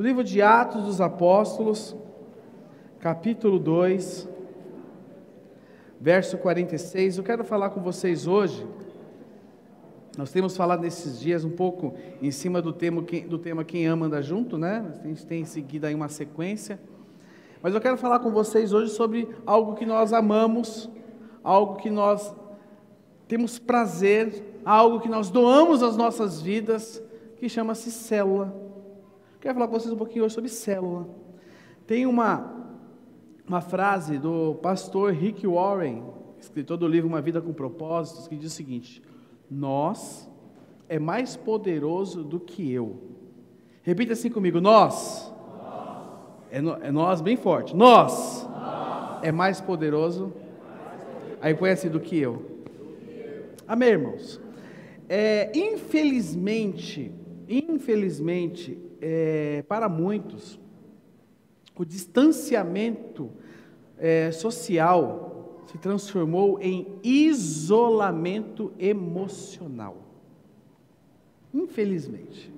O livro de Atos dos Apóstolos, capítulo 2, verso 46. Eu quero falar com vocês hoje. Nós temos falado nesses dias um pouco em cima do tema, do tema Quem Ama Anda Junto, né? A gente tem seguido aí uma sequência. Mas eu quero falar com vocês hoje sobre algo que nós amamos, algo que nós temos prazer, algo que nós doamos às nossas vidas, que chama-se célula. Quero falar com vocês um pouquinho hoje sobre célula. Tem uma, uma frase do pastor Rick Warren, escritor do livro Uma Vida com Propósitos, que diz o seguinte: Nós é mais poderoso do que eu. Repita assim comigo: Nós. É, no, é, nós bem forte. Nós, nós. É mais poderoso. Aí põe assim do que eu. Amém, irmãos? É, infelizmente, infelizmente, é, para muitos, o distanciamento é, social se transformou em isolamento emocional. Infelizmente.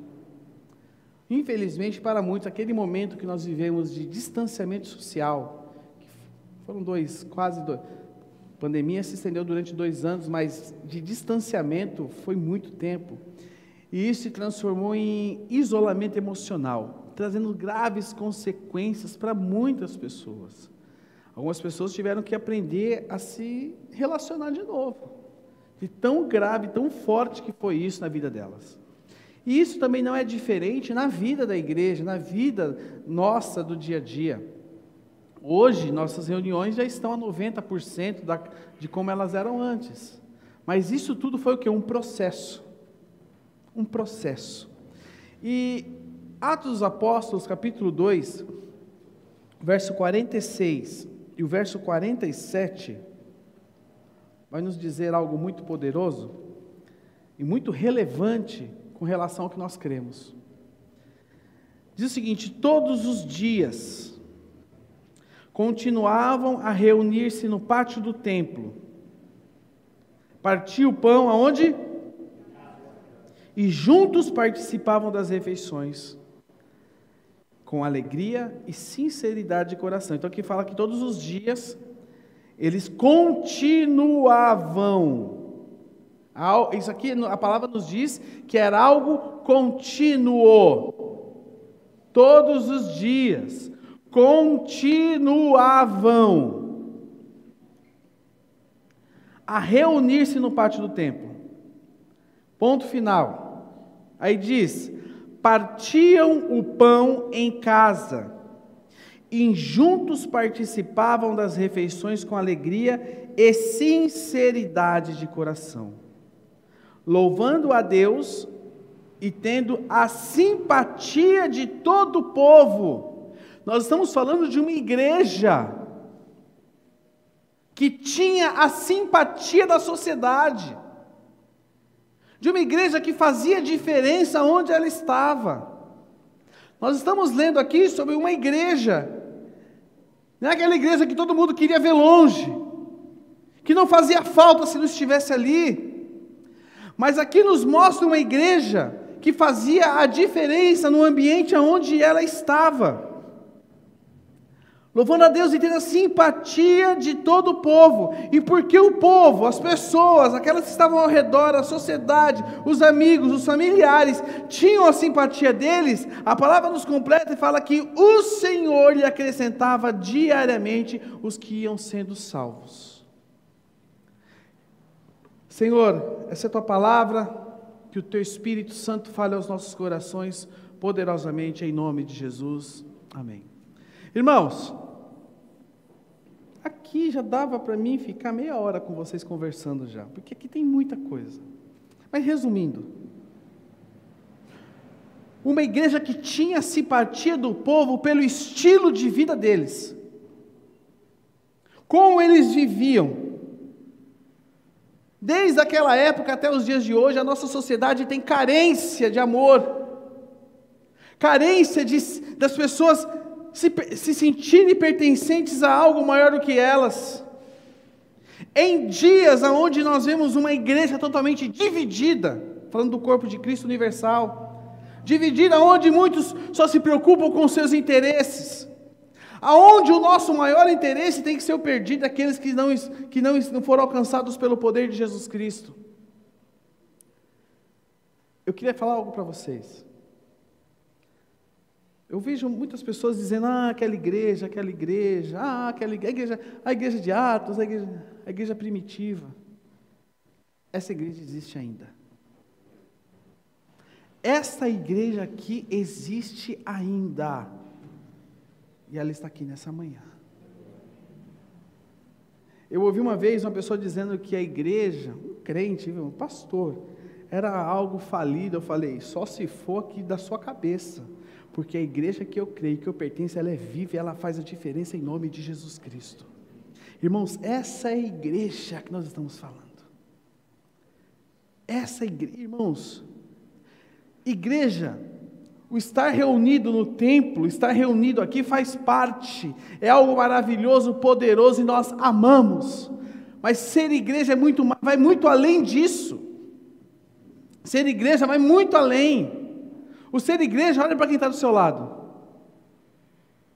Infelizmente, para muitos, aquele momento que nós vivemos de distanciamento social, foram dois, quase dois. A pandemia se estendeu durante dois anos, mas de distanciamento foi muito tempo. E isso se transformou em isolamento emocional, trazendo graves consequências para muitas pessoas. Algumas pessoas tiveram que aprender a se relacionar de novo. De tão grave, tão forte que foi isso na vida delas. E isso também não é diferente na vida da igreja, na vida nossa do dia a dia. Hoje, nossas reuniões já estão a 90% da, de como elas eram antes. Mas isso tudo foi o que? Um processo um processo. E Atos dos Apóstolos, capítulo 2, verso 46 e o verso 47, vai nos dizer algo muito poderoso e muito relevante com relação ao que nós cremos. Diz o seguinte: todos os dias continuavam a reunir-se no pátio do templo, partia o pão aonde? E juntos participavam das refeições com alegria e sinceridade de coração. Então aqui fala que todos os dias eles continuavam. Isso aqui a palavra nos diz que era algo contínuo. Todos os dias continuavam a reunir-se no pátio do templo. Ponto final. Aí diz: partiam o pão em casa, e juntos participavam das refeições com alegria e sinceridade de coração, louvando a Deus e tendo a simpatia de todo o povo. Nós estamos falando de uma igreja que tinha a simpatia da sociedade de uma igreja que fazia diferença onde ela estava. Nós estamos lendo aqui sobre uma igreja, não é aquela igreja que todo mundo queria ver longe, que não fazia falta se não estivesse ali, mas aqui nos mostra uma igreja que fazia a diferença no ambiente onde ela estava louvando a Deus e tendo a simpatia de todo o povo. E porque o povo, as pessoas, aquelas que estavam ao redor, a sociedade, os amigos, os familiares, tinham a simpatia deles, a palavra nos completa e fala que o Senhor lhe acrescentava diariamente os que iam sendo salvos. Senhor, essa é a tua palavra, que o teu Espírito Santo fale aos nossos corações poderosamente, em nome de Jesus. Amém. Irmãos, aqui já dava para mim ficar meia hora com vocês conversando já, porque aqui tem muita coisa. Mas resumindo, uma igreja que tinha simpatia do povo pelo estilo de vida deles, como eles viviam. Desde aquela época até os dias de hoje, a nossa sociedade tem carência de amor, carência de, das pessoas se, se sentirem pertencentes a algo maior do que elas. Em dias onde nós vemos uma igreja totalmente dividida, falando do corpo de Cristo universal, dividida onde muitos só se preocupam com seus interesses, aonde o nosso maior interesse tem que ser o perdido daqueles que não, que não, não foram alcançados pelo poder de Jesus Cristo. Eu queria falar algo para vocês. Eu vejo muitas pessoas dizendo, ah, aquela igreja, aquela igreja, ah, aquela igreja, a igreja de Atos, a igreja, a igreja primitiva. Essa igreja existe ainda. Essa igreja aqui existe ainda. E ela está aqui nessa manhã. Eu ouvi uma vez uma pessoa dizendo que a igreja, um crente, um pastor, era algo falido. Eu falei, só se for aqui da sua cabeça. Porque a igreja que eu creio, que eu pertenço, ela é viva e ela faz a diferença em nome de Jesus Cristo. Irmãos, essa é a igreja que nós estamos falando. Essa igreja, irmãos, igreja, o estar reunido no templo, estar reunido aqui faz parte, é algo maravilhoso, poderoso e nós amamos. Mas ser igreja é muito, vai muito além disso. Ser igreja vai muito além. O ser igreja, olha para quem está do seu lado.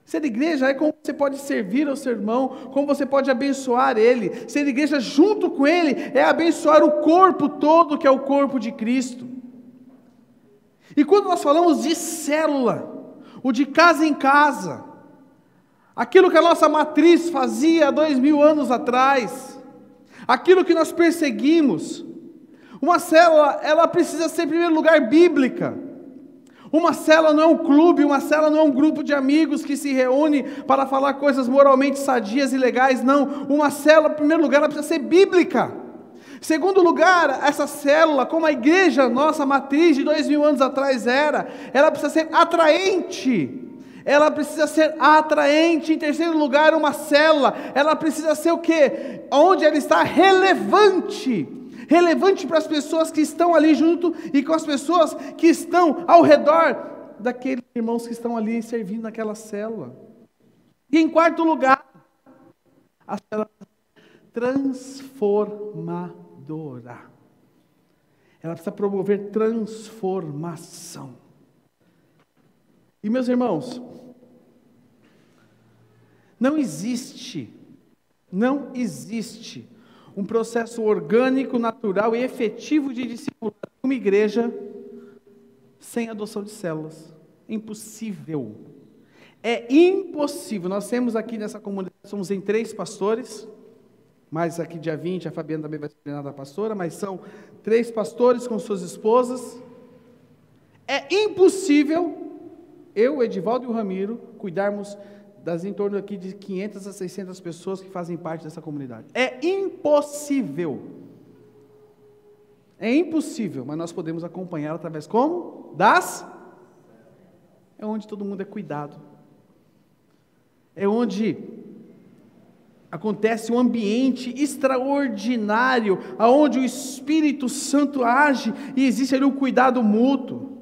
Ser igreja é como você pode servir ao seu irmão, como você pode abençoar ele. Ser igreja junto com ele é abençoar o corpo todo, que é o corpo de Cristo. E quando nós falamos de célula, o de casa em casa, aquilo que a nossa matriz fazia há dois mil anos atrás, aquilo que nós perseguimos, uma célula, ela precisa ser, em primeiro lugar, bíblica. Uma cela não é um clube, uma cela não é um grupo de amigos que se reúne para falar coisas moralmente sadias e legais, não. Uma célula, em primeiro lugar, ela precisa ser bíblica. Segundo lugar, essa célula, como a igreja, nossa matriz de dois mil anos atrás era, ela precisa ser atraente. Ela precisa ser atraente. Em terceiro lugar, uma célula, ela precisa ser o quê? Onde ela está relevante relevante para as pessoas que estão ali junto e com as pessoas que estão ao redor daqueles irmãos que estão ali servindo naquela célula. E em quarto lugar, a célula transformadora. Ela precisa promover transformação. E meus irmãos, não existe, não existe um processo orgânico, natural e efetivo de discipulado de uma igreja sem adoção de células. Impossível. É impossível. Nós temos aqui nessa comunidade, somos em três pastores, mas aqui dia 20 a Fabiana também vai ser treinada pastora, mas são três pastores com suas esposas. É impossível eu, Edivaldo e o Ramiro cuidarmos das em torno aqui de 500 a 600 pessoas que fazem parte dessa comunidade. É impossível. É impossível, mas nós podemos acompanhar através como? Das é onde todo mundo é cuidado. É onde acontece um ambiente extraordinário, aonde o Espírito Santo age e existe ali um cuidado mútuo.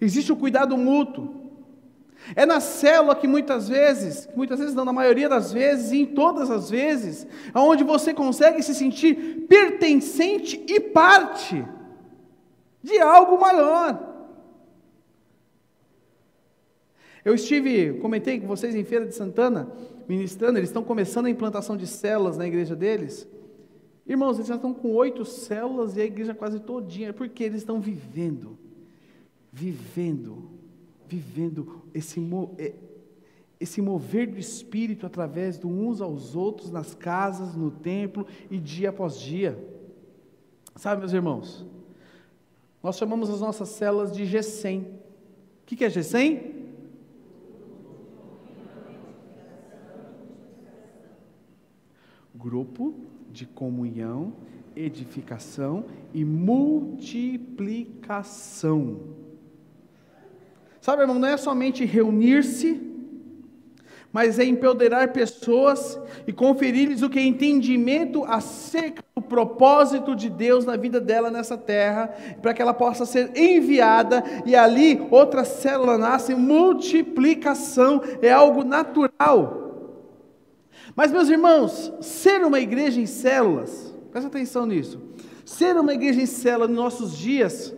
Existe o um cuidado mútuo. É na célula que muitas vezes, muitas vezes não, na maioria das vezes e em todas as vezes, aonde você consegue se sentir pertencente e parte de algo maior. Eu estive, comentei com vocês em Feira de Santana, ministrando, eles estão começando a implantação de células na igreja deles. Irmãos, eles já estão com oito células e a igreja quase todinha, porque eles estão vivendo, vivendo vivendo esse, é, esse mover do Espírito através de uns aos outros, nas casas, no templo e dia após dia. Sabe, meus irmãos, nós chamamos as nossas células de GESEM. O que é GESEM? Grupo de comunhão, edificação e multiplicação. Sabe, irmão, não é somente reunir-se, mas é empoderar pessoas e conferir-lhes o que é entendimento acerca do propósito de Deus na vida dela nessa terra, para que ela possa ser enviada e ali outra célula nasce, multiplicação é algo natural. Mas, meus irmãos, ser uma igreja em células, presta atenção nisso, ser uma igreja em célula nos nossos dias,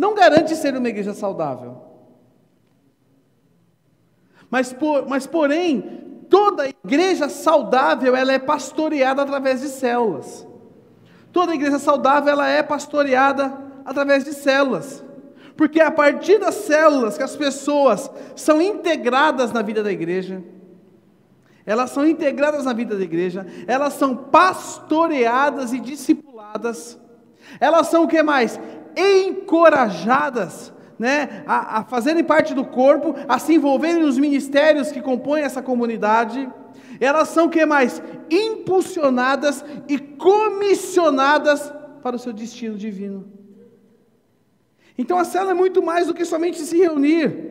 não garante ser uma igreja saudável. Mas, por, mas porém, toda igreja saudável ela é pastoreada através de células. Toda igreja saudável ela é pastoreada através de células. Porque é a partir das células que as pessoas são integradas na vida da igreja, elas são integradas na vida da igreja, elas são pastoreadas e discipuladas, elas são o que mais? Encorajadas né, a, a fazerem parte do corpo, a se envolverem nos ministérios que compõem essa comunidade, elas são que mais? Impulsionadas e comissionadas para o seu destino divino. Então a célula é muito mais do que somente se reunir.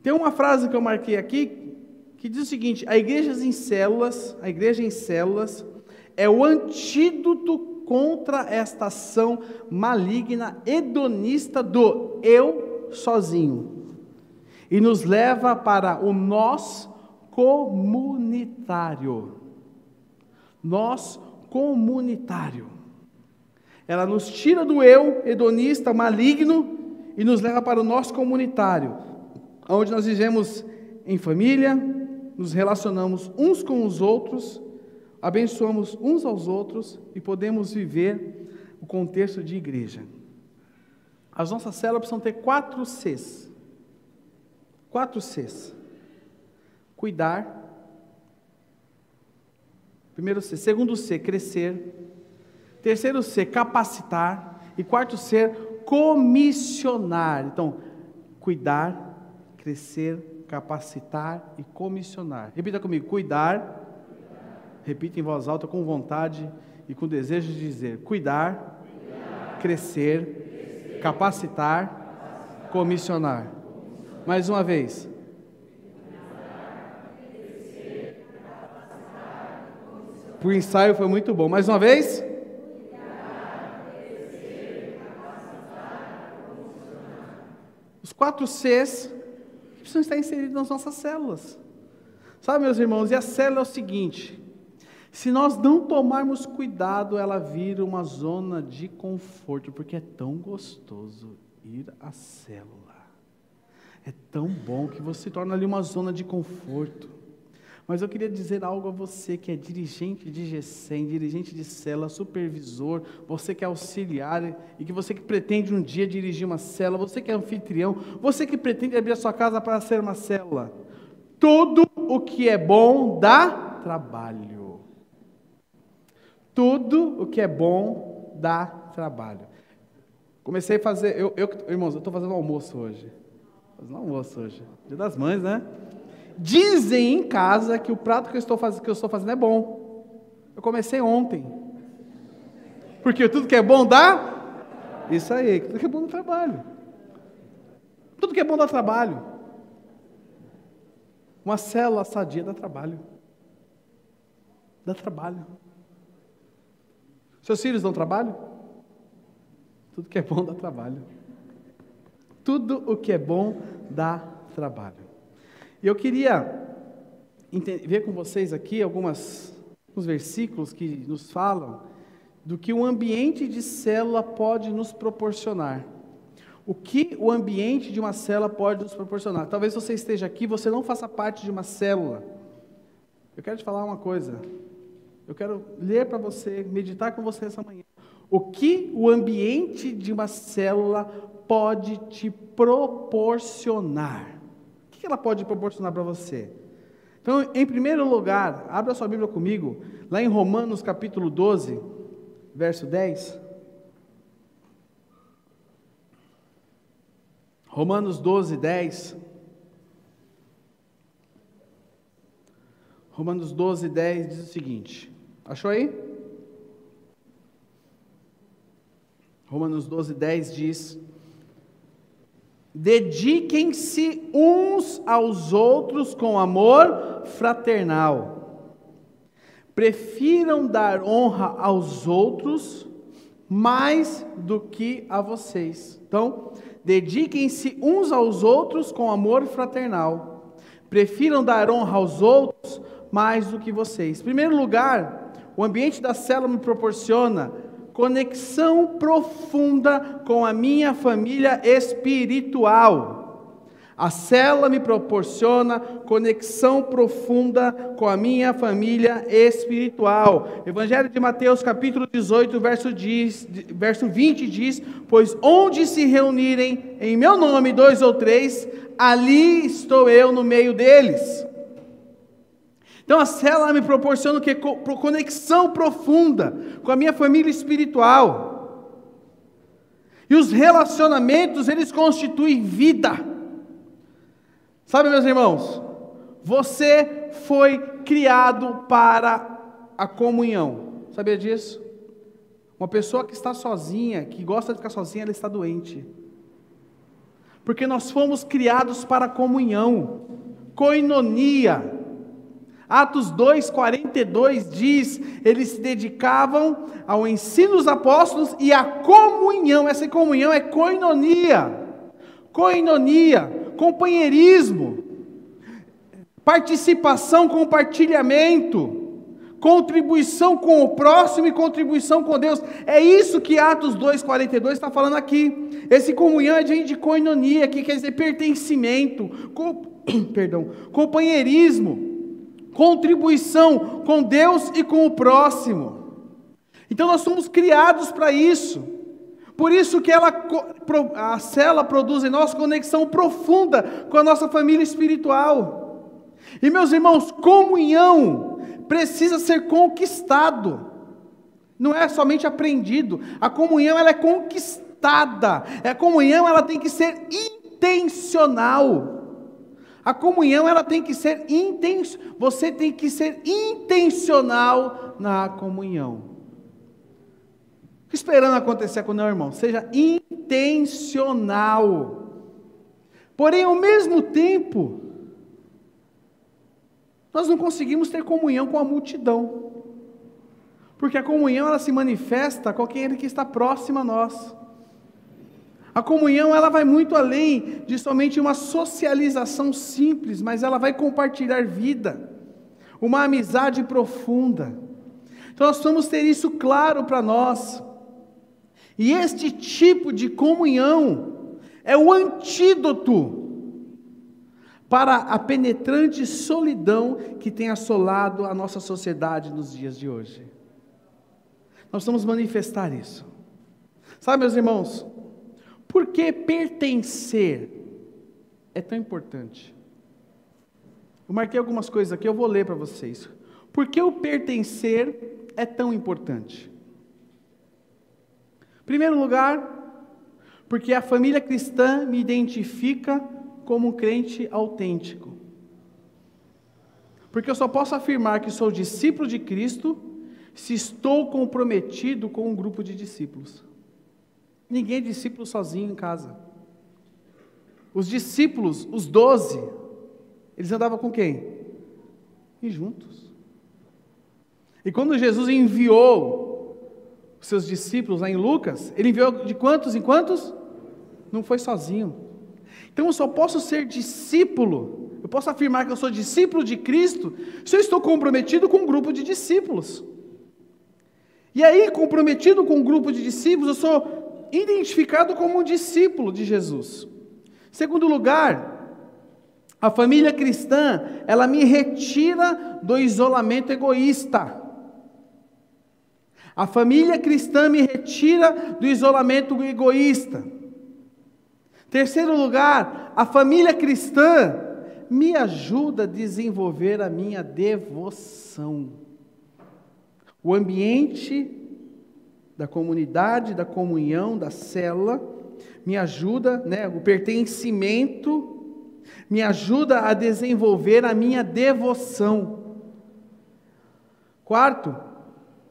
Tem uma frase que eu marquei aqui que diz o seguinte: a igreja em células, a igreja em células é o antídoto contra esta ação maligna hedonista do eu sozinho e nos leva para o nós comunitário. Nós comunitário. Ela nos tira do eu hedonista, maligno, e nos leva para o nosso comunitário, onde nós vivemos em família, nos relacionamos uns com os outros, abençoamos uns aos outros e podemos viver o contexto de igreja. As nossas células precisam ter quatro Cs. Quatro Cs. Cuidar. Primeiro C. Segundo C, crescer. Terceiro C, capacitar. E quarto C, comissionar. Então, cuidar, crescer, capacitar e comissionar. Repita comigo: cuidar. Repita em voz alta, com vontade e com desejo de dizer: cuidar, cuidar crescer, crescer, capacitar, capacitar comissionar. Mais uma vez. O ensaio foi muito bom. Mais uma vez. quatro Cs precisam estar inseridos nas nossas células. Sabe, meus irmãos, e a célula é o seguinte: se nós não tomarmos cuidado, ela vira uma zona de conforto, porque é tão gostoso ir à célula. É tão bom que você torna ali uma zona de conforto. Mas eu queria dizer algo a você que é dirigente de GESEM, dirigente de célula, supervisor, você que é auxiliar e que você que pretende um dia dirigir uma célula, você que é anfitrião, você que pretende abrir a sua casa para ser uma célula. Tudo o que é bom dá trabalho. Tudo o que é bom dá trabalho. Comecei a fazer, eu, eu irmãos, eu estou fazendo almoço hoje. Fazendo almoço hoje. Dia das mães, né? Dizem em casa que o prato que eu estou, faz... que eu estou fazendo é bom. Eu comecei ontem. Porque tudo que é bom dá. Isso aí, tudo que é bom dá trabalho. Tudo que é bom dá trabalho. Uma célula sadia dá trabalho. Dá trabalho. Seus filhos dão trabalho? Tudo que é bom dá trabalho. Tudo o que é bom dá trabalho. E eu queria ver com vocês aqui algumas, alguns versículos que nos falam do que o ambiente de célula pode nos proporcionar. O que o ambiente de uma célula pode nos proporcionar? Talvez você esteja aqui, você não faça parte de uma célula. Eu quero te falar uma coisa. Eu quero ler para você, meditar com você essa manhã. O que o ambiente de uma célula pode te proporcionar? que ela pode proporcionar para você? Então, em primeiro lugar, abra sua Bíblia comigo, lá em Romanos capítulo 12, verso 10. Romanos 12, 10. Romanos 12, 10 diz o seguinte: Achou aí? Romanos 12, 10 diz: Dediquem-se uns aos outros com amor fraternal. Prefiram dar honra aos outros mais do que a vocês. Então, dediquem-se uns aos outros com amor fraternal. Prefiram dar honra aos outros mais do que vocês. Em primeiro lugar, o ambiente da célula me proporciona conexão profunda com a minha família espiritual. A célula me proporciona conexão profunda com a minha família espiritual. Evangelho de Mateus, capítulo 18, verso, diz, verso 20 diz: Pois onde se reunirem em meu nome dois ou três, ali estou eu no meio deles. Então a célula me proporciona o que? Conexão profunda com a minha família espiritual. E os relacionamentos, eles constituem vida. Sabe, meus irmãos, você foi criado para a comunhão. Sabia disso? Uma pessoa que está sozinha, que gosta de ficar sozinha, ela está doente. Porque nós fomos criados para a comunhão, coinonia. Atos 2:42 diz: eles se dedicavam ao ensino dos apóstolos e à comunhão. Essa comunhão é coinonia. Coinonia companheirismo, participação, compartilhamento, contribuição com o próximo e contribuição com Deus. É isso que Atos 2,42 está falando aqui. Esse comunhão é de, coinonia, que quer dizer pertencimento, perdão, companheirismo, contribuição com Deus e com o próximo. Então nós somos criados para isso. Por isso que ela, a cela produz em nós conexão profunda com a nossa família espiritual. E meus irmãos, comunhão precisa ser conquistado. Não é somente aprendido. A comunhão ela é conquistada. A comunhão ela tem que ser intencional. A comunhão ela tem que ser intencional. Você tem que ser intencional na comunhão esperando acontecer com o meu irmão, seja intencional. Porém, ao mesmo tempo, nós não conseguimos ter comunhão com a multidão. Porque a comunhão ela se manifesta com aquele que está próximo a nós. A comunhão ela vai muito além de somente uma socialização simples, mas ela vai compartilhar vida, uma amizade profunda. Então nós vamos ter isso claro para nós. E este tipo de comunhão é o antídoto para a penetrante solidão que tem assolado a nossa sociedade nos dias de hoje. Nós vamos manifestar isso. Sabe, meus irmãos, por que pertencer é tão importante? Eu marquei algumas coisas aqui, eu vou ler para vocês. Por que o pertencer é tão importante? Primeiro lugar, porque a família cristã me identifica como um crente autêntico. Porque eu só posso afirmar que sou discípulo de Cristo se estou comprometido com um grupo de discípulos. Ninguém é discípulo sozinho em casa. Os discípulos, os doze, eles andavam com quem? E juntos. E quando Jesus enviou os seus discípulos lá em Lucas, ele enviou de quantos em quantos? Não foi sozinho. Então eu só posso ser discípulo, eu posso afirmar que eu sou discípulo de Cristo, se eu estou comprometido com um grupo de discípulos. E aí, comprometido com um grupo de discípulos, eu sou identificado como um discípulo de Jesus. Segundo lugar, a família cristã, ela me retira do isolamento egoísta. A família cristã me retira do isolamento egoísta. Terceiro lugar, a família cristã me ajuda a desenvolver a minha devoção. O ambiente da comunidade, da comunhão, da célula, me ajuda, né, o pertencimento, me ajuda a desenvolver a minha devoção. Quarto,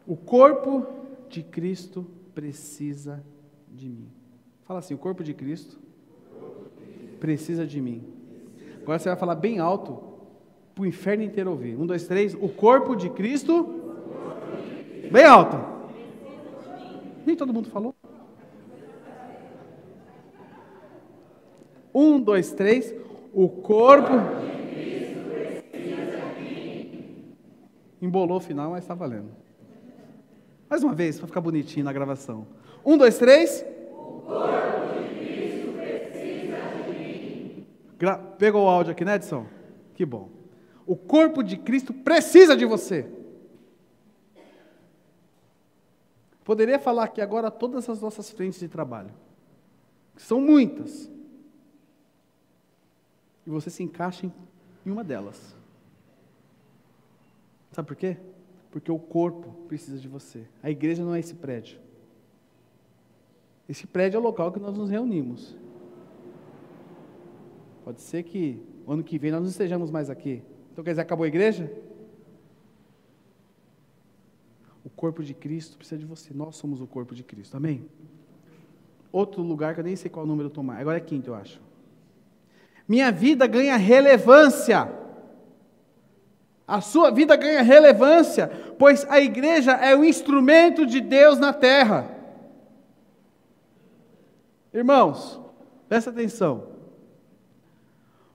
o corpo de Cristo precisa de mim. Fala assim: o corpo de Cristo precisa de mim. Agora você vai falar bem alto para o inferno inteiro ouvir. Um, dois, três. O corpo de Cristo. Bem alto. Nem todo mundo falou. Um, dois, três. O corpo. Embolou o final, mas está valendo. Mais uma vez, para ficar bonitinho na gravação. Um, dois, três. O corpo de Cristo precisa de mim. Pegou o áudio aqui, né, Edson? Que bom. O corpo de Cristo precisa de você. Poderia falar aqui agora todas as nossas frentes de trabalho. São muitas. E você se encaixa em uma delas. Sabe por quê? Porque o corpo precisa de você. A igreja não é esse prédio. Esse prédio é o local que nós nos reunimos. Pode ser que ano que vem nós não estejamos mais aqui. Então quer dizer, acabou a igreja? O corpo de Cristo precisa de você. Nós somos o corpo de Cristo. Amém? Outro lugar que eu nem sei qual número tomar. Agora é quinto, eu acho. Minha vida ganha relevância a sua vida ganha relevância, pois a igreja é o instrumento de Deus na terra. Irmãos, presta atenção.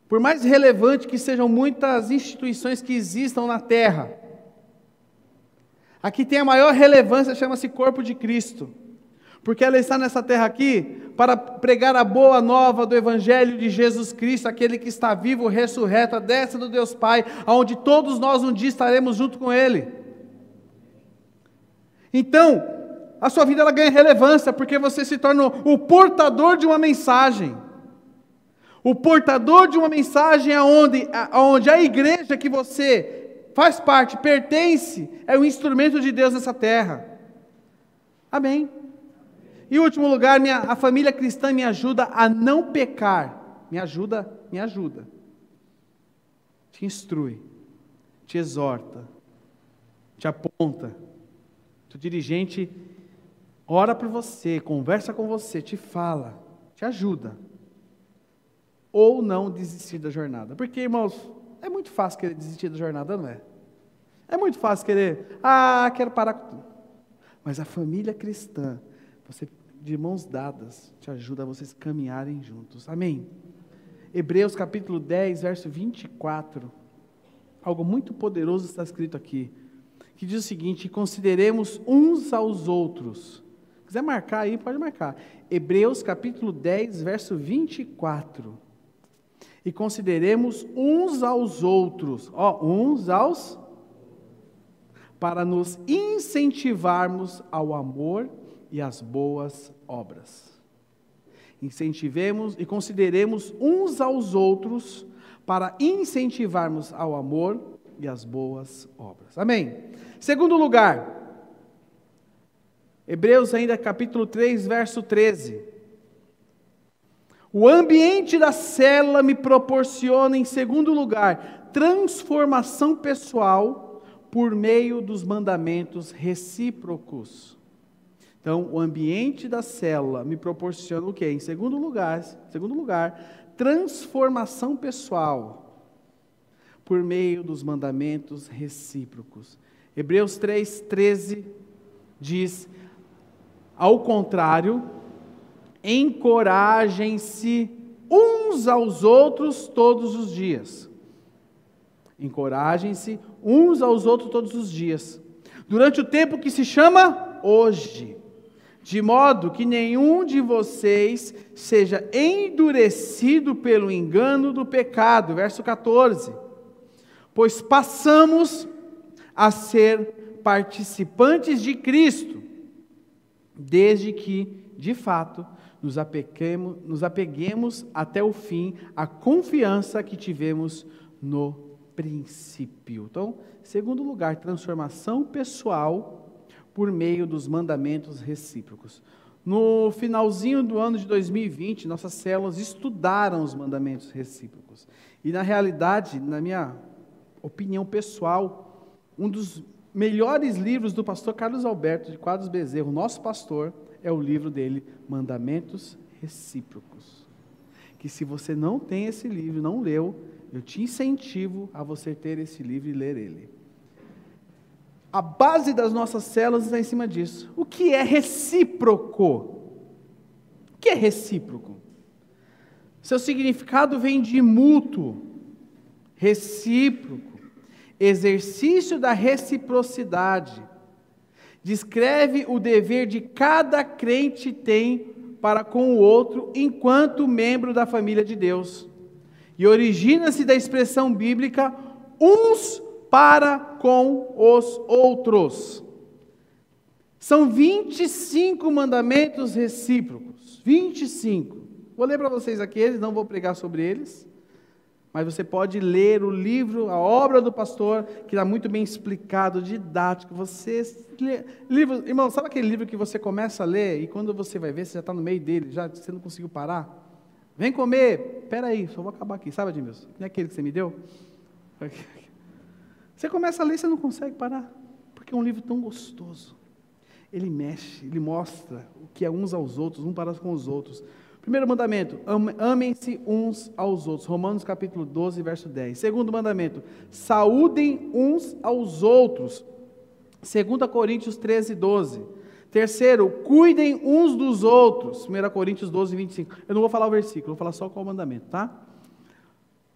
Por mais relevante que sejam muitas instituições que existam na terra, aqui tem a maior relevância, chama-se corpo de Cristo porque ela está nessa terra aqui para pregar a boa nova do Evangelho de Jesus Cristo, aquele que está vivo, ressurreto, a destra do Deus Pai, aonde todos nós um dia estaremos junto com Ele. Então, a sua vida ela ganha relevância, porque você se torna o portador de uma mensagem. O portador de uma mensagem aonde, aonde a igreja que você faz parte, pertence, é o instrumento de Deus nessa terra. Amém. E último lugar, minha, a família cristã me ajuda a não pecar. Me ajuda, me ajuda. Te instrui, te exorta, te aponta. O dirigente ora por você, conversa com você, te fala, te ajuda. Ou não desistir da jornada. Porque, irmãos, é muito fácil querer desistir da jornada, não é? É muito fácil querer, ah, quero parar com tudo. Mas a família cristã, você de mãos dadas, te ajuda a vocês caminharem juntos. Amém? Hebreus capítulo 10, verso 24. Algo muito poderoso está escrito aqui, que diz o seguinte: consideremos uns aos outros. Se quiser marcar aí, pode marcar. Hebreus capítulo 10, verso 24. E consideremos uns aos outros, ó, uns aos para nos incentivarmos ao amor e as boas obras. Incentivemos e consideremos uns aos outros para incentivarmos ao amor e as boas obras. Amém. Segundo lugar, Hebreus ainda capítulo 3, verso 13. O ambiente da cela me proporciona, em segundo lugar, transformação pessoal por meio dos mandamentos recíprocos. Então, o ambiente da célula me proporciona o quê? Em segundo lugar, segundo lugar, transformação pessoal por meio dos mandamentos recíprocos. Hebreus 3:13 diz: Ao contrário, encorajem-se uns aos outros todos os dias. Encorajem-se uns aos outros todos os dias. Durante o tempo que se chama hoje de modo que nenhum de vocês seja endurecido pelo engano do pecado. Verso 14. Pois passamos a ser participantes de Cristo, desde que, de fato, nos apeguemos, nos apeguemos até o fim à confiança que tivemos no princípio. Então, segundo lugar, transformação pessoal por meio dos mandamentos recíprocos. No finalzinho do ano de 2020, nossas células estudaram os mandamentos recíprocos. E na realidade, na minha opinião pessoal, um dos melhores livros do pastor Carlos Alberto de Quadros Bezerro, nosso pastor, é o livro dele, Mandamentos Recíprocos. Que se você não tem esse livro, não leu, eu te incentivo a você ter esse livro e ler ele. A base das nossas células está em cima disso. O que é recíproco? O que é recíproco? Seu significado vem de mútuo, recíproco, exercício da reciprocidade. descreve o dever de cada crente tem para com o outro enquanto membro da família de Deus. E origina-se da expressão bíblica uns para com os outros. São 25 mandamentos recíprocos. 25. Vou ler para vocês aqueles, não vou pregar sobre eles. Mas você pode ler o livro, a obra do pastor, que está muito bem explicado, didático. Você livro, irmão, sabe aquele livro que você começa a ler e quando você vai ver, você já está no meio dele, já você não conseguiu parar? Vem comer. Espera aí, só vou acabar aqui. Sabe, Admilson? Não é aquele que você me deu? Você começa a ler você não consegue parar. Porque é um livro tão gostoso. Ele mexe, ele mostra o que é uns aos outros, um para com os outros. Primeiro mandamento, amem-se uns aos outros. Romanos capítulo 12, verso 10. Segundo mandamento, saúdem uns aos outros. 2 Coríntios 13, 12. Terceiro, cuidem uns dos outros. 1 Coríntios 12, 25. Eu não vou falar o versículo, vou falar só qual o mandamento, tá?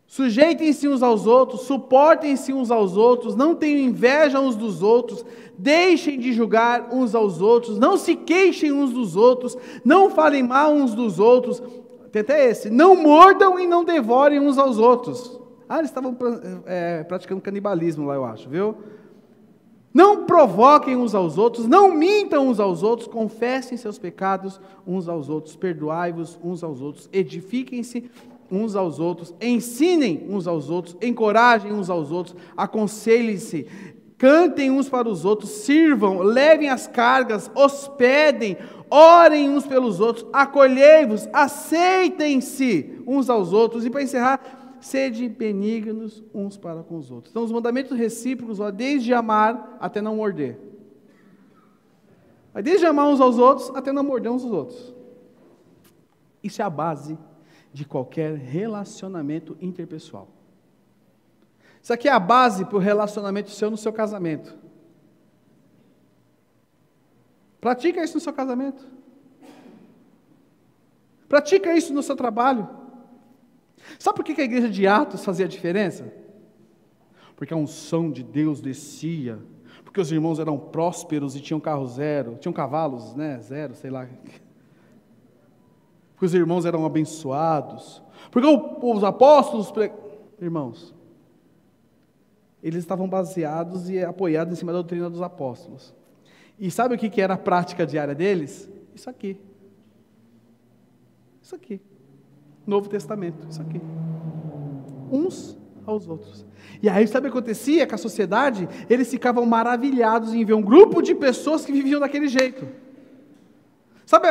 Sujeitem-se uns aos outros, suportem-se uns aos outros, não tenham inveja uns dos outros, deixem de julgar uns aos outros, não se queixem uns dos outros, não falem mal uns dos outros. Tem até esse. Não mordam e não devorem uns aos outros. Ah, eles estavam é, praticando canibalismo lá, eu acho, viu? Não provoquem uns aos outros, não mintam uns aos outros, confessem seus pecados uns aos outros, perdoai-vos uns aos outros, edifiquem-se uns aos outros, ensinem uns aos outros, encorajem uns aos outros, aconselhem-se, cantem uns para os outros, sirvam, levem as cargas, hospedem, orem uns pelos outros, acolhei-vos, aceitem-se uns aos outros. E para encerrar, sede benignos uns para com os outros. Então, os mandamentos recíprocos, ó, desde amar até não morder. Desde amar uns aos outros até não morder uns aos outros. Isso é a base de qualquer relacionamento interpessoal. Isso aqui é a base para o relacionamento seu no seu casamento. Pratica isso no seu casamento. Pratica isso no seu trabalho. Sabe por que a igreja de Atos fazia diferença? Porque a unção de Deus descia. Porque os irmãos eram prósperos e tinham carro zero, tinham cavalos, né? Zero, sei lá porque os irmãos eram abençoados, porque os apóstolos, irmãos, eles estavam baseados e apoiados em cima da doutrina dos apóstolos. E sabe o que era a prática diária deles? Isso aqui. Isso aqui. Novo Testamento, isso aqui. Uns aos outros. E aí, sabe o que acontecia com a sociedade? Eles ficavam maravilhados em ver um grupo de pessoas que viviam daquele jeito. Sabe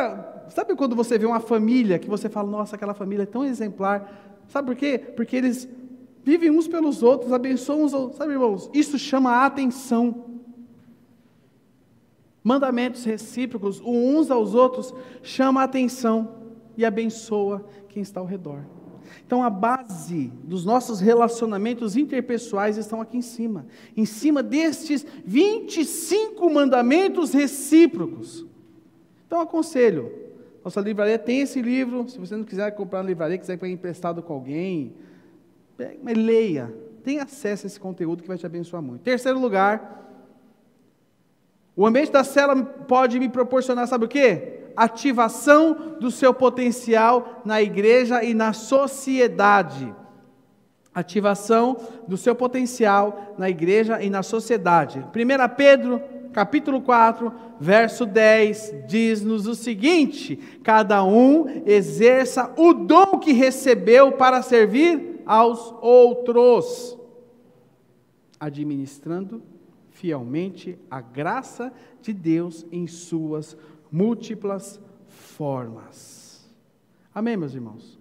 Sabe quando você vê uma família que você fala, nossa, aquela família é tão exemplar? Sabe por quê? Porque eles vivem uns pelos outros, abençoam uns outros. Sabe, irmãos? Isso chama a atenção. Mandamentos recíprocos, uns aos outros, chama a atenção e abençoa quem está ao redor. Então, a base dos nossos relacionamentos interpessoais estão aqui em cima. Em cima destes 25 mandamentos recíprocos. Então, aconselho, nossa livraria tem esse livro. Se você não quiser comprar na livraria, quiser pegar emprestado com alguém, mas leia. Tenha acesso a esse conteúdo que vai te abençoar muito. Terceiro lugar, o ambiente da cela pode me proporcionar, sabe o quê? Ativação do seu potencial na igreja e na sociedade. Ativação do seu potencial na igreja e na sociedade. 1 Pedro capítulo 4, verso 10, diz-nos o seguinte: cada um exerça o dom que recebeu para servir aos outros, administrando fielmente a graça de Deus em suas múltiplas formas. Amém, meus irmãos?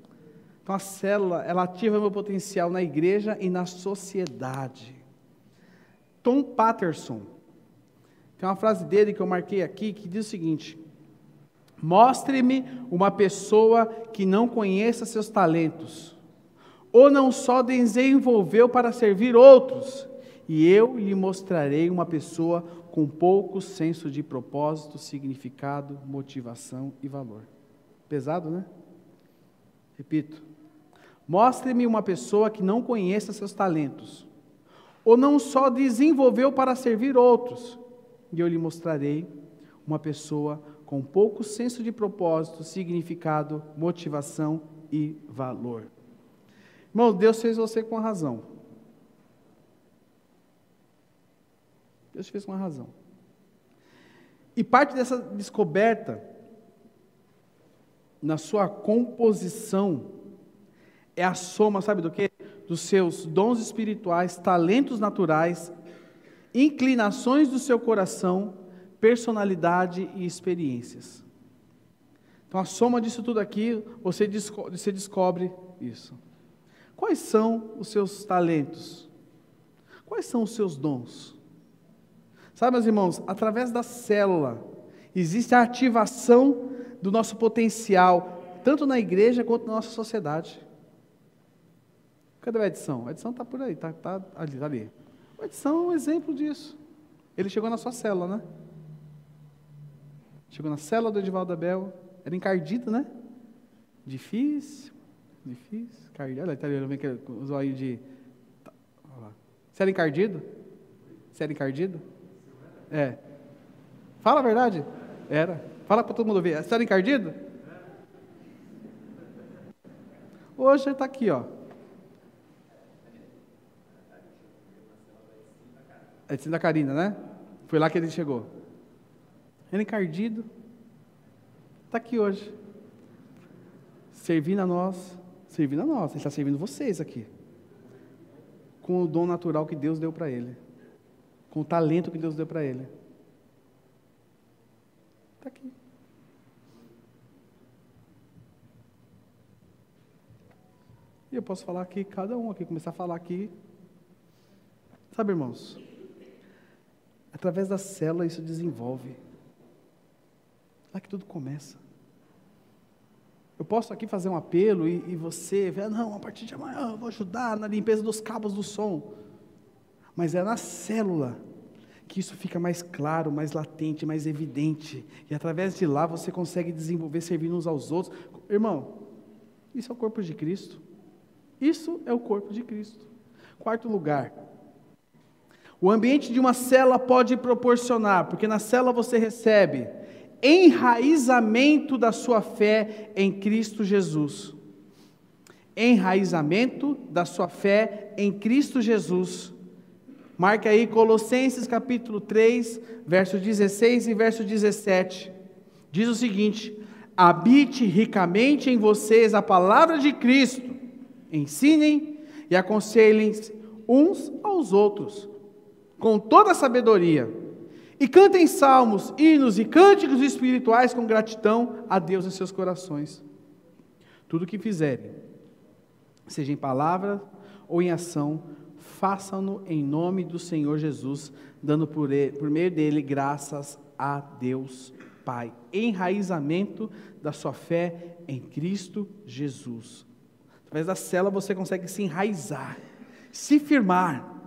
Então a célula, ela ativa meu potencial na igreja e na sociedade. Tom Patterson, tem uma frase dele que eu marquei aqui que diz o seguinte: Mostre-me uma pessoa que não conheça seus talentos, ou não só desenvolveu para servir outros, e eu lhe mostrarei uma pessoa com pouco senso de propósito, significado, motivação e valor. Pesado, né? Repito. Mostre-me uma pessoa que não conheça seus talentos, ou não só desenvolveu para servir outros, e eu lhe mostrarei uma pessoa com pouco senso de propósito, significado, motivação e valor. Irmão, Deus fez você com a razão. Deus fez com a razão. E parte dessa descoberta, na sua composição, é a soma, sabe do que? Dos seus dons espirituais, talentos naturais, inclinações do seu coração, personalidade e experiências. Então, a soma disso tudo aqui, você descobre, você descobre isso. Quais são os seus talentos? Quais são os seus dons? Sabe, meus irmãos, através da célula, existe a ativação do nosso potencial, tanto na igreja quanto na nossa sociedade. Cadê o Edson? O Edson está por aí, está tá ali, tá ali. O Edson é um exemplo disso. Ele chegou na sua célula, né? Chegou na célula do Edivaldo Abel, era encardido, né? Difícil, difícil. Encardido. Olha, tá ali, vem os olhos de. Tá, Você era encardido? Você era encardido? É. Fala a verdade. Era. Fala para todo mundo ver. Você era encardido? Hoje ele está aqui, ó. É de da Carina, né? Foi lá que ele chegou. Ele encardido. Está aqui hoje. Servindo a nós. Servindo a nós. Ele está servindo vocês aqui. Com o dom natural que Deus deu para ele com o talento que Deus deu para ele. Está aqui. E eu posso falar aqui, cada um aqui, começar a falar aqui. Sabe, irmãos? Através da célula isso desenvolve. Lá que tudo começa. Eu posso aqui fazer um apelo e, e você, não, a partir de amanhã eu vou ajudar na limpeza dos cabos do som mas é na célula que isso fica mais claro, mais latente, mais evidente. E através de lá você consegue desenvolver servindo uns aos outros. Irmão, isso é o corpo de Cristo. Isso é o corpo de Cristo. Quarto lugar, o ambiente de uma cela pode proporcionar, porque na cela você recebe enraizamento da sua fé em Cristo Jesus. Enraizamento da sua fé em Cristo Jesus. Marque aí Colossenses capítulo 3, verso 16 e verso 17. Diz o seguinte: Habite ricamente em vocês a palavra de Cristo, ensinem e aconselhem uns aos outros, com toda a sabedoria, e cantem salmos, hinos e cânticos espirituais com gratidão a Deus em seus corações. Tudo o que fizerem, seja em palavra ou em ação, façam-no em nome do Senhor Jesus, dando por, ele, por meio dele graças a Deus Pai. Enraizamento da sua fé em Cristo Jesus. Através da cela você consegue se enraizar, se firmar.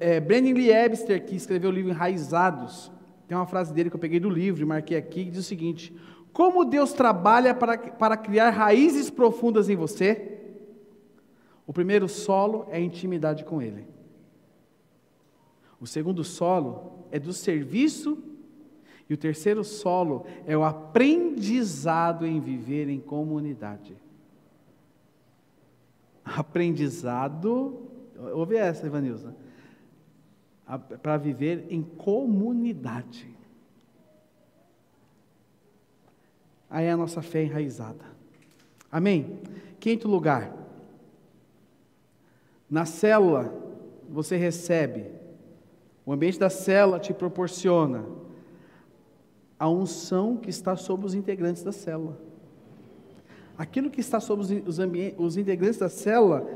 É, Brennan Lee Webster, que escreveu o livro Enraizados, tem uma frase dele que eu peguei do livro e marquei aqui, que diz o seguinte: Como Deus trabalha para, para criar raízes profundas em você? O primeiro solo é a intimidade com Ele. O segundo solo é do serviço. E o terceiro solo é o aprendizado em viver em comunidade. Aprendizado, ouve essa, Ivanilza, para viver em comunidade. Aí é a nossa fé enraizada. Amém? Quinto lugar, na célula, você recebe, o ambiente da célula te proporciona a unção que está sobre os integrantes da célula. Aquilo que está sobre os, os integrantes da célula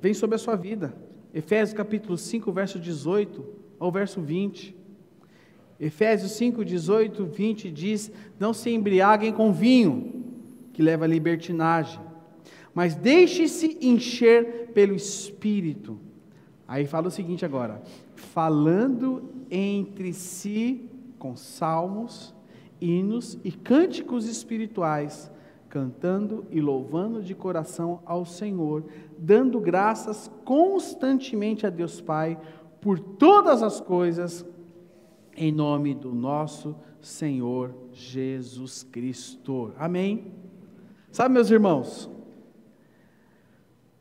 vem sobre a sua vida. Efésios capítulo 5, verso 18 ao verso 20. Efésios 5, 18, 20 diz: Não se embriaguem com vinho, que leva à libertinagem, mas deixe-se encher pelo Espírito. Aí fala o seguinte agora: falando entre si com salmos, hinos e cânticos espirituais, cantando e louvando de coração ao Senhor, dando graças constantemente a Deus Pai por todas as coisas em nome do nosso Senhor Jesus Cristo. Amém? Sabe, meus irmãos,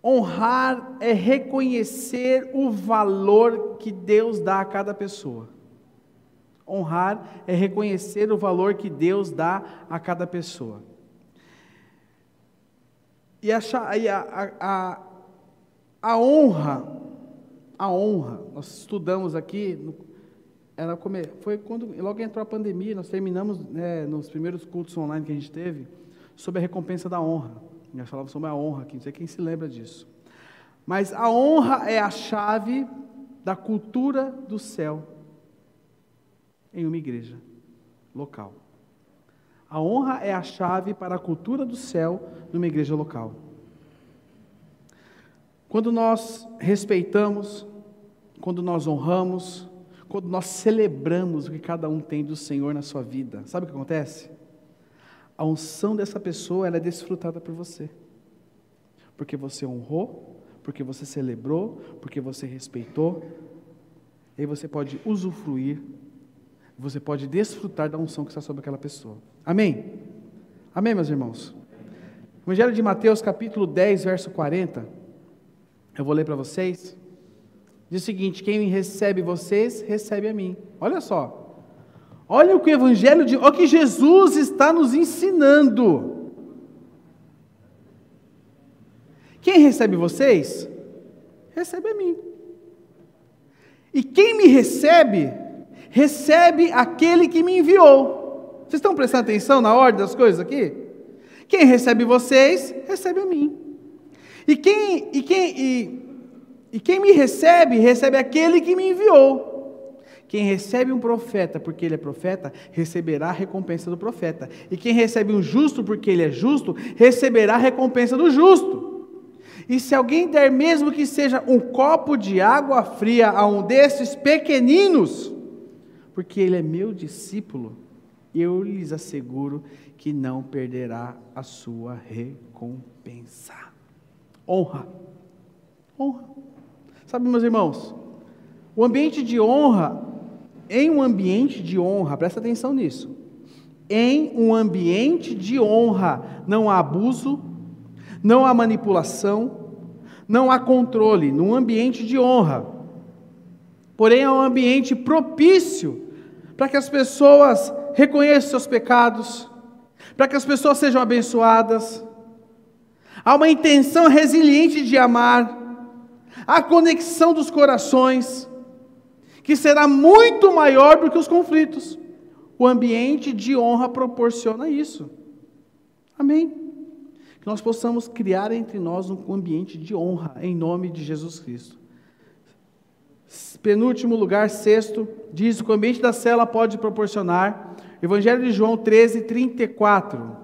honrar é reconhecer o valor que Deus dá a cada pessoa. Honrar é reconhecer o valor que Deus dá a cada pessoa. E a, a, a, a honra, a honra, nós estudamos aqui, era foi quando logo entrou a pandemia, nós terminamos né, nos primeiros cultos online que a gente teve, sobre a recompensa da honra. Nós falávamos sobre a honra aqui, não sei quem se lembra disso. Mas a honra é a chave da cultura do céu em uma igreja local. A honra é a chave para a cultura do céu numa igreja local. Quando nós respeitamos, quando nós honramos, quando nós celebramos o que cada um tem do Senhor na sua vida, sabe o que acontece? A unção dessa pessoa ela é desfrutada por você, porque você honrou, porque você celebrou, porque você respeitou, e aí você pode usufruir você pode desfrutar da unção que está sobre aquela pessoa. Amém? Amém, meus irmãos? Evangelho de Mateus, capítulo 10, verso 40. Eu vou ler para vocês. Diz o seguinte: Quem recebe vocês, recebe a mim. Olha só. Olha o que o Evangelho de. Olha o que Jesus está nos ensinando. Quem recebe vocês, recebe a mim. E quem me recebe, recebe aquele que me enviou. Vocês estão prestando atenção na ordem das coisas aqui? Quem recebe vocês, recebe a mim. E quem, e quem, e, e quem me recebe, recebe aquele que me enviou. Quem recebe um profeta porque ele é profeta, receberá a recompensa do profeta. E quem recebe um justo porque ele é justo, receberá a recompensa do justo. E se alguém der mesmo que seja um copo de água fria a um desses pequeninos, porque ele é meu discípulo, eu lhes asseguro que não perderá a sua recompensa. Honra. Honra. Sabe, meus irmãos, o ambiente de honra, em um ambiente de honra, presta atenção nisso. Em um ambiente de honra, não há abuso, não há manipulação, não há controle. Num ambiente de honra, porém é um ambiente propício para que as pessoas reconheçam seus pecados, para que as pessoas sejam abençoadas. Há uma intenção resiliente de amar, a conexão dos corações, que será muito maior do que os conflitos. O ambiente de honra proporciona isso. Amém? Que nós possamos criar entre nós um ambiente de honra, em nome de Jesus Cristo. Penúltimo lugar, sexto, diz que o ambiente da cela pode proporcionar. Evangelho de João 13, 34.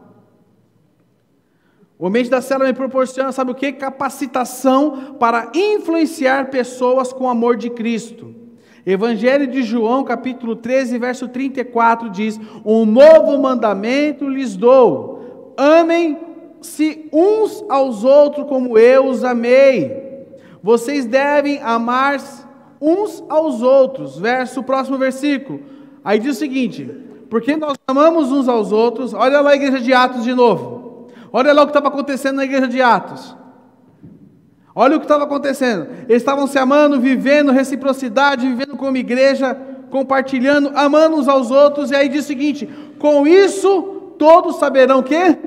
O ambiente da cela me proporciona, sabe o que? Capacitação para influenciar pessoas com o amor de Cristo. Evangelho de João, capítulo 13, verso 34 diz: Um novo mandamento lhes dou: amem-se uns aos outros como eu os amei. Vocês devem amar-se uns aos outros. Verso, próximo versículo. Aí diz o seguinte: porque nós amamos uns aos outros. Olha lá a igreja de Atos de novo. Olha lá o que estava acontecendo na igreja de Atos. Olha o que estava acontecendo. Eles estavam se amando, vivendo reciprocidade, vivendo como igreja, compartilhando, amando uns aos outros. E aí diz o seguinte: com isso todos saberão que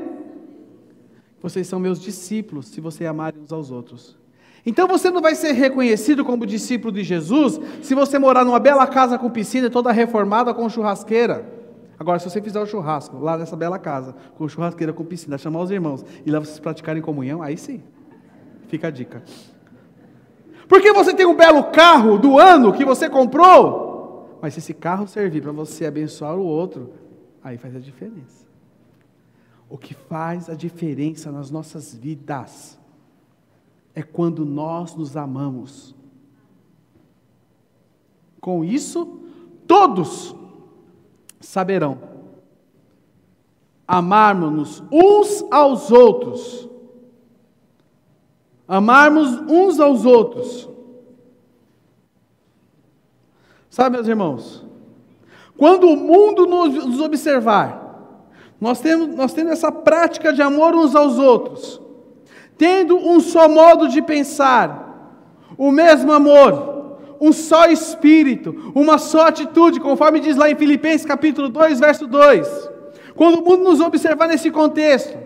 vocês são meus discípulos, se vocês amarem uns aos outros. Então você não vai ser reconhecido como discípulo de Jesus se você morar numa bela casa com piscina toda reformada com churrasqueira. Agora, se você fizer o churrasco lá nessa bela casa, com churrasqueira, com piscina, chamar os irmãos e lá vocês praticarem comunhão, aí sim. Fica a dica. Porque você tem um belo carro do ano que você comprou, mas se esse carro servir para você abençoar o outro, aí faz a diferença. O que faz a diferença nas nossas vidas é quando nós nos amamos. Com isso, todos saberão amarmos-nos uns aos outros. Amarmos uns aos outros. Sabe, meus irmãos, Quando o mundo nos observar, nós temos, nós temos essa prática de amor uns aos outros, tendo um só modo de pensar, o mesmo amor, um só espírito, uma só atitude, conforme diz lá em Filipenses capítulo 2, verso 2. Quando o mundo nos observar nesse contexto,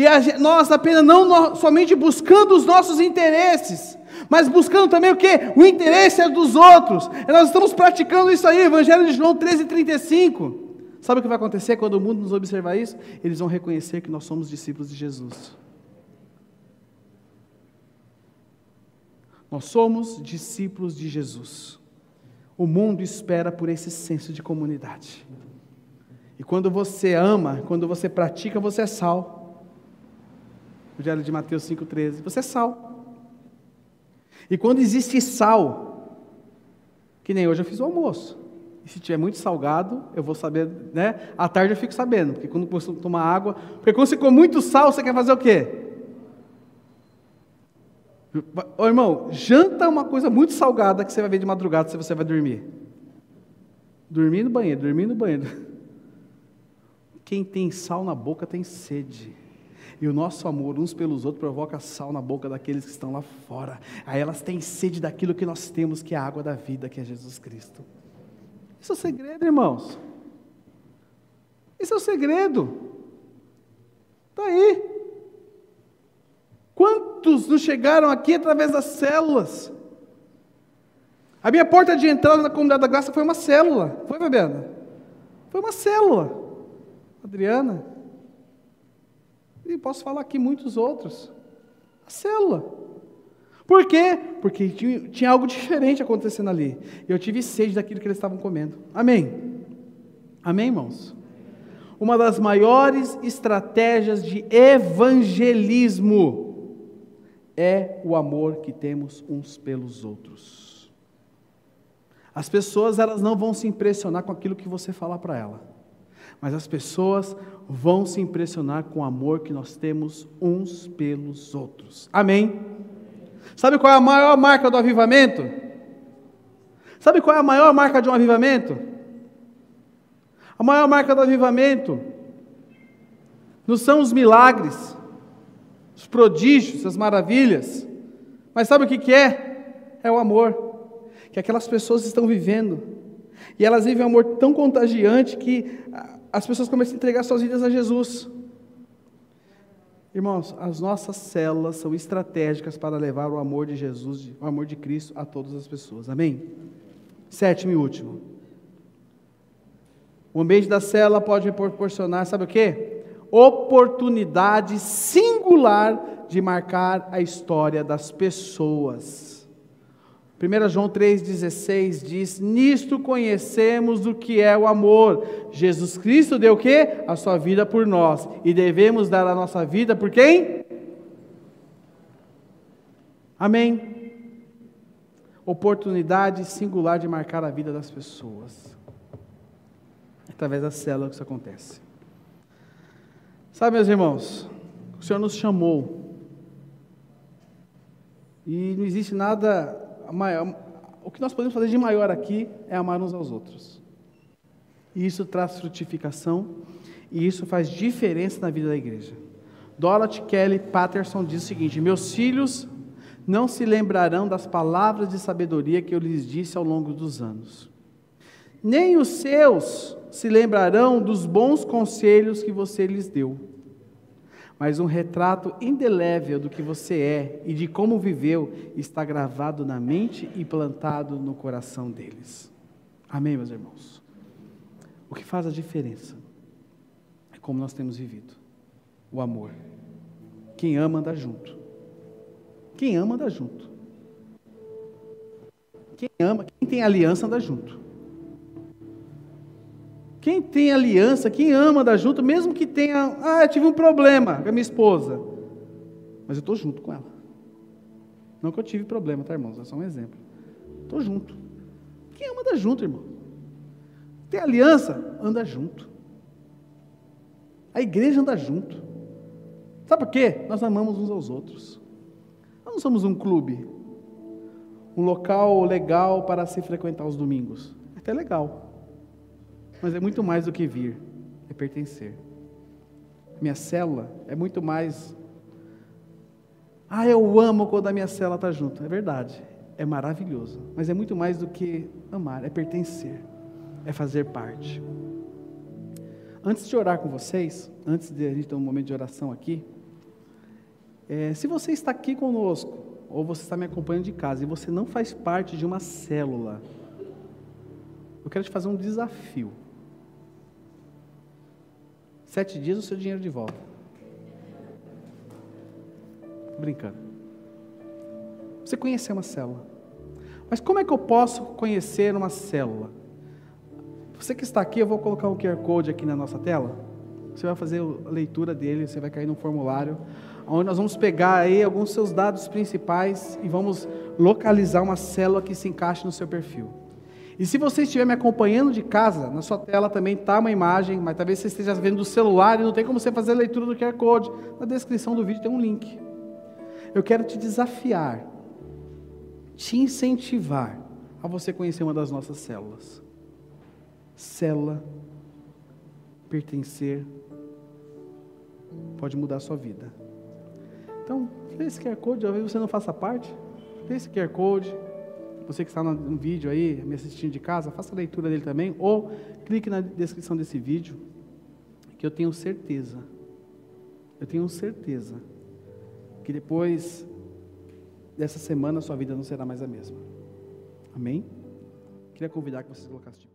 e a, nós apenas não nós, somente buscando os nossos interesses, mas buscando também o que? O interesse é dos outros. E nós estamos praticando isso aí, Evangelho de João 13, 35. Sabe o que vai acontecer quando o mundo nos observar isso? Eles vão reconhecer que nós somos discípulos de Jesus. Nós somos discípulos de Jesus. O mundo espera por esse senso de comunidade. E quando você ama, quando você pratica, você é sal. Evangelho de Mateus 5,13. Você é sal. E quando existe sal, que nem hoje eu fiz o almoço. E se tiver muito salgado, eu vou saber, né? À tarde eu fico sabendo, porque quando você tomar água. Porque quando come muito sal, você quer fazer o quê? Ô, irmão, janta uma coisa muito salgada que você vai ver de madrugada se você vai dormir. Dormir no banheiro, dormir no banheiro. Quem tem sal na boca tem sede. E o nosso amor uns pelos outros provoca sal na boca daqueles que estão lá fora. Aí elas têm sede daquilo que nós temos, que é a água da vida, que é Jesus Cristo. Isso é o segredo, irmãos. Isso é o segredo. Está aí. Quantos nos chegaram aqui através das células? A minha porta de entrada na comunidade da graça foi uma célula. Foi, Fabiana? Foi uma célula. Adriana, e posso falar aqui muitos outros. A célula. Por quê? Porque tinha, algo diferente acontecendo ali. Eu tive sede daquilo que eles estavam comendo. Amém? Amém, irmãos? Uma das maiores estratégias de evangelismo é o amor que temos uns pelos outros. As pessoas elas não vão se impressionar com aquilo que você falar para ela mas as pessoas vão se impressionar com o amor que nós temos uns pelos outros. Amém? Sabe qual é a maior marca do avivamento? Sabe qual é a maior marca de um avivamento? A maior marca do avivamento não são os milagres, os prodígios, as maravilhas, mas sabe o que, que é? É o amor que aquelas pessoas estão vivendo. E elas vivem um amor tão contagiante que as pessoas começam a entregar suas vidas a Jesus. Irmãos, as nossas células são estratégicas para levar o amor de Jesus, o amor de Cristo a todas as pessoas. Amém? Sétimo e último. O ambiente da célula pode proporcionar, sabe o que? Oportunidade singular de marcar a história das pessoas. 1 João 3,16 diz: Nisto conhecemos o que é o amor. Jesus Cristo deu o quê? A sua vida por nós. E devemos dar a nossa vida por quem? Amém. Oportunidade singular de marcar a vida das pessoas. Através da célula que isso acontece. Sabe, meus irmãos, o Senhor nos chamou. E não existe nada maior, o que nós podemos fazer de maior aqui é amar uns aos outros. E isso traz frutificação e isso faz diferença na vida da igreja. Dorothy Kelly Patterson diz o seguinte: Meus filhos não se lembrarão das palavras de sabedoria que eu lhes disse ao longo dos anos, nem os seus se lembrarão dos bons conselhos que você lhes deu mas um retrato indelével do que você é e de como viveu está gravado na mente e plantado no coração deles. Amém, meus irmãos? O que faz a diferença é como nós temos vivido o amor. Quem ama anda junto. Quem ama anda junto. Quem ama, quem tem aliança anda junto. Quem tem aliança, quem ama dar junto, mesmo que tenha, ah, eu tive um problema com a minha esposa, mas eu estou junto com ela. Não que eu tive problema, tá, irmãos? É só um exemplo. Estou junto. Quem ama dar junto, irmão? Tem aliança? Anda junto. A igreja anda junto. Sabe por quê? Nós amamos uns aos outros. Nós não somos um clube, um local legal para se frequentar os domingos. Até legal. Mas é muito mais do que vir, é pertencer. Minha célula é muito mais. Ah, eu amo quando a minha célula está junto. É verdade, é maravilhoso. Mas é muito mais do que amar, é pertencer, é fazer parte. Antes de orar com vocês, antes de a gente ter um momento de oração aqui, é, se você está aqui conosco, ou você está me acompanhando de casa, e você não faz parte de uma célula, eu quero te fazer um desafio. Sete dias o seu dinheiro de volta. Brincando. Você conheceu uma célula. Mas como é que eu posso conhecer uma célula? Você que está aqui, eu vou colocar um QR Code aqui na nossa tela. Você vai fazer a leitura dele, você vai cair no formulário, onde nós vamos pegar aí alguns seus dados principais e vamos localizar uma célula que se encaixe no seu perfil. E se você estiver me acompanhando de casa, na sua tela também está uma imagem, mas talvez você esteja vendo do celular e não tem como você fazer a leitura do QR Code. Na descrição do vídeo tem um link. Eu quero te desafiar, te incentivar a você conhecer uma das nossas células. Célula, pertencer, pode mudar a sua vida. Então, vê esse QR Code, talvez você não faça parte, vê esse QR Code, você que está no vídeo aí, me assistindo de casa, faça a leitura dele também, ou clique na descrição desse vídeo, que eu tenho certeza, eu tenho certeza, que depois dessa semana a sua vida não será mais a mesma. Amém? Queria convidar que vocês colocassem.